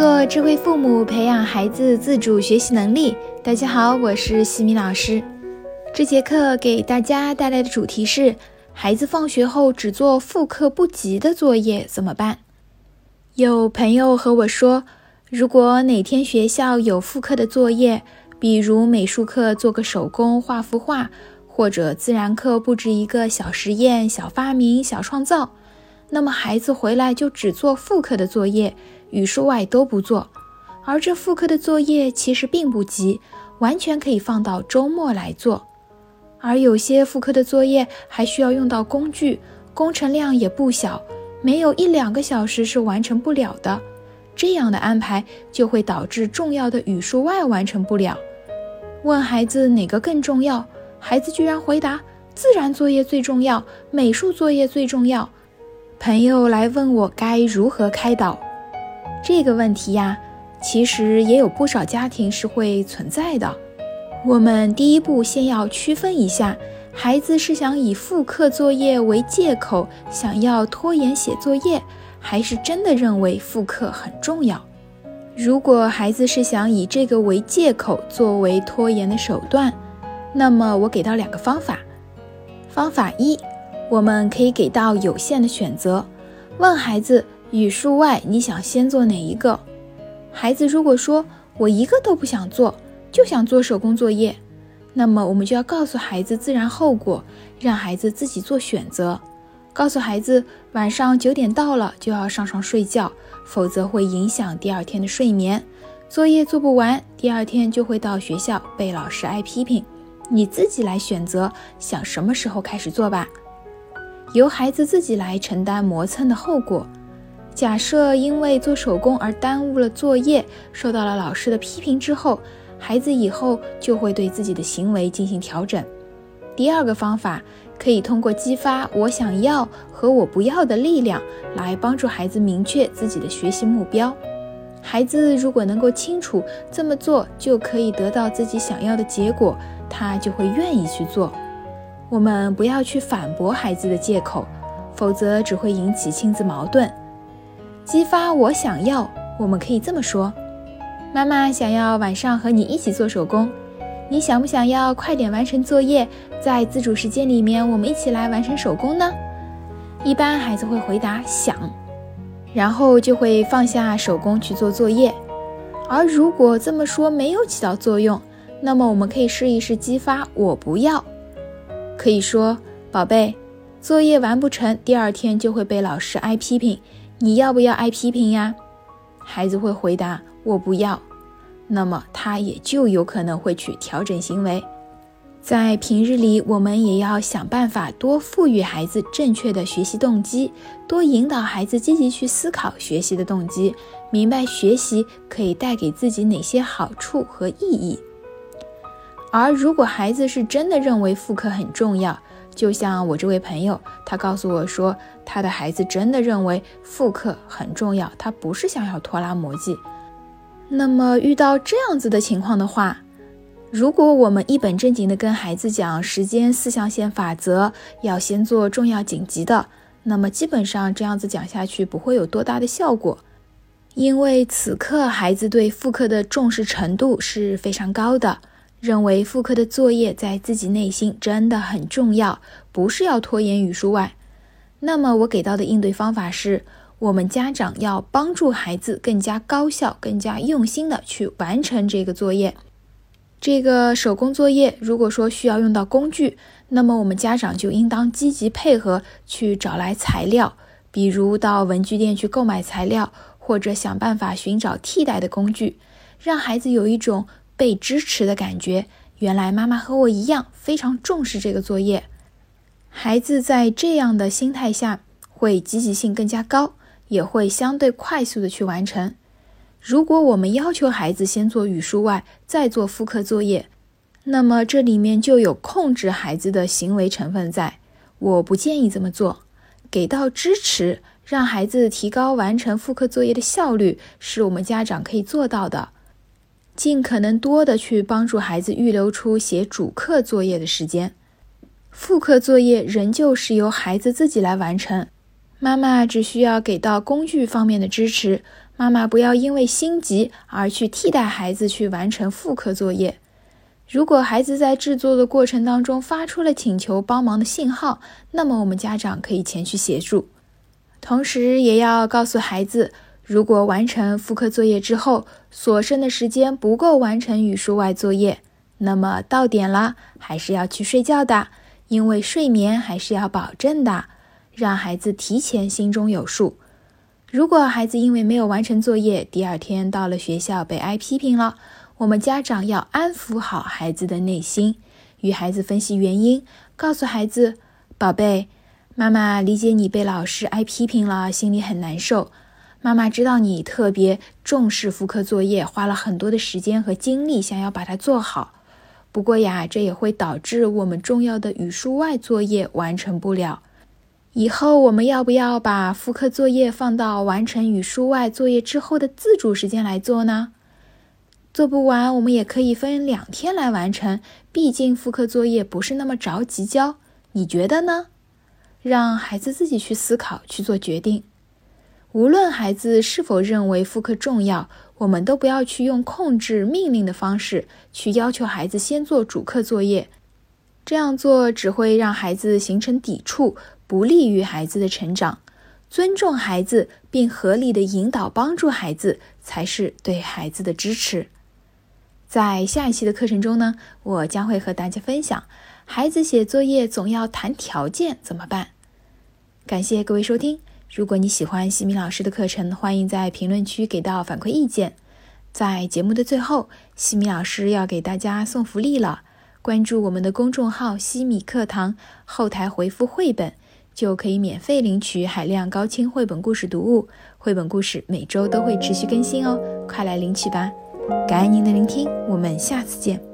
做智慧父母，培养孩子自主学习能力。大家好，我是西米老师。这节课给大家带来的主题是：孩子放学后只做复刻不及的作业怎么办？有朋友和我说，如果哪天学校有复刻的作业，比如美术课做个手工画幅画，或者自然课布置一个小实验、小发明、小创造，那么孩子回来就只做复课的作业。语数外都不做，而这复刻的作业其实并不急，完全可以放到周末来做。而有些复刻的作业还需要用到工具，工程量也不小，没有一两个小时是完成不了的。这样的安排就会导致重要的语数外完成不了。问孩子哪个更重要，孩子居然回答自然作业最重要，美术作业最重要。朋友来问我该如何开导。这个问题呀，其实也有不少家庭是会存在的。我们第一步先要区分一下，孩子是想以复课作业为借口，想要拖延写作业，还是真的认为复课很重要。如果孩子是想以这个为借口作为拖延的手段，那么我给到两个方法。方法一，我们可以给到有限的选择，问孩子。语数外，你想先做哪一个？孩子如果说我一个都不想做，就想做手工作业，那么我们就要告诉孩子自然后果，让孩子自己做选择。告诉孩子晚上九点到了就要上床睡觉，否则会影响第二天的睡眠。作业做不完，第二天就会到学校被老师挨批评。你自己来选择，想什么时候开始做吧，由孩子自己来承担磨蹭的后果。假设因为做手工而耽误了作业，受到了老师的批评之后，孩子以后就会对自己的行为进行调整。第二个方法可以通过激发“我想要”和“我不要”的力量来帮助孩子明确自己的学习目标。孩子如果能够清楚这么做就可以得到自己想要的结果，他就会愿意去做。我们不要去反驳孩子的借口，否则只会引起亲子矛盾。激发我想要，我们可以这么说：妈妈想要晚上和你一起做手工，你想不想要快点完成作业，在自主时间里面我们一起来完成手工呢？一般孩子会回答想，然后就会放下手工去做作业。而如果这么说没有起到作用，那么我们可以试一试激发我不要，可以说宝贝，作业完不成，第二天就会被老师挨批评。你要不要挨批评呀？孩子会回答我不要，那么他也就有可能会去调整行为。在平日里，我们也要想办法多赋予孩子正确的学习动机，多引导孩子积极去思考学习的动机，明白学习可以带给自己哪些好处和意义。而如果孩子是真的认为复课很重要，就像我这位朋友，他告诉我说，他的孩子真的认为复课很重要，他不是想要拖拉磨叽。那么遇到这样子的情况的话，如果我们一本正经的跟孩子讲时间四象限法则，要先做重要紧急的，那么基本上这样子讲下去不会有多大的效果，因为此刻孩子对复课的重视程度是非常高的。认为复课的作业在自己内心真的很重要，不是要拖延语数外。那么我给到的应对方法是，我们家长要帮助孩子更加高效、更加用心的去完成这个作业。这个手工作业如果说需要用到工具，那么我们家长就应当积极配合去找来材料，比如到文具店去购买材料，或者想办法寻找替代的工具，让孩子有一种。被支持的感觉，原来妈妈和我一样非常重视这个作业。孩子在这样的心态下，会积极性更加高，也会相对快速的去完成。如果我们要求孩子先做语数外，再做复课作业，那么这里面就有控制孩子的行为成分在。我不建议这么做。给到支持，让孩子提高完成复课作业的效率，是我们家长可以做到的。尽可能多的去帮助孩子预留出写主课作业的时间，副课作业仍旧是由孩子自己来完成，妈妈只需要给到工具方面的支持，妈妈不要因为心急而去替代孩子去完成副课作业。如果孩子在制作的过程当中发出了请求帮忙的信号，那么我们家长可以前去协助。同时，也要告诉孩子，如果完成复课作业之后，所剩的时间不够完成语数外作业，那么到点了还是要去睡觉的，因为睡眠还是要保证的，让孩子提前心中有数。如果孩子因为没有完成作业，第二天到了学校被挨批评了，我们家长要安抚好孩子的内心，与孩子分析原因，告诉孩子：“宝贝，妈妈理解你被老师挨批评了，心里很难受。妈妈知道你特别重视复课作业，花了很多的时间和精力想要把它做好。不过呀，这也会导致我们重要的语数外作业完成不了。”以后我们要不要把复课作业放到完成语数外作业之后的自主时间来做呢？做不完，我们也可以分两天来完成。毕竟复课作业不是那么着急交，你觉得呢？让孩子自己去思考，去做决定。无论孩子是否认为复课重要，我们都不要去用控制、命令的方式去要求孩子先做主课作业。这样做只会让孩子形成抵触。不利于孩子的成长，尊重孩子并合理的引导帮助孩子，才是对孩子的支持。在下一期的课程中呢，我将会和大家分享，孩子写作业总要谈条件怎么办。感谢各位收听，如果你喜欢西米老师的课程，欢迎在评论区给到反馈意见。在节目的最后，西米老师要给大家送福利了，关注我们的公众号“西米课堂”，后台回复“绘本”。就可以免费领取海量高清绘本故事读物，绘本故事每周都会持续更新哦，快来领取吧！感恩您的聆听，我们下次见。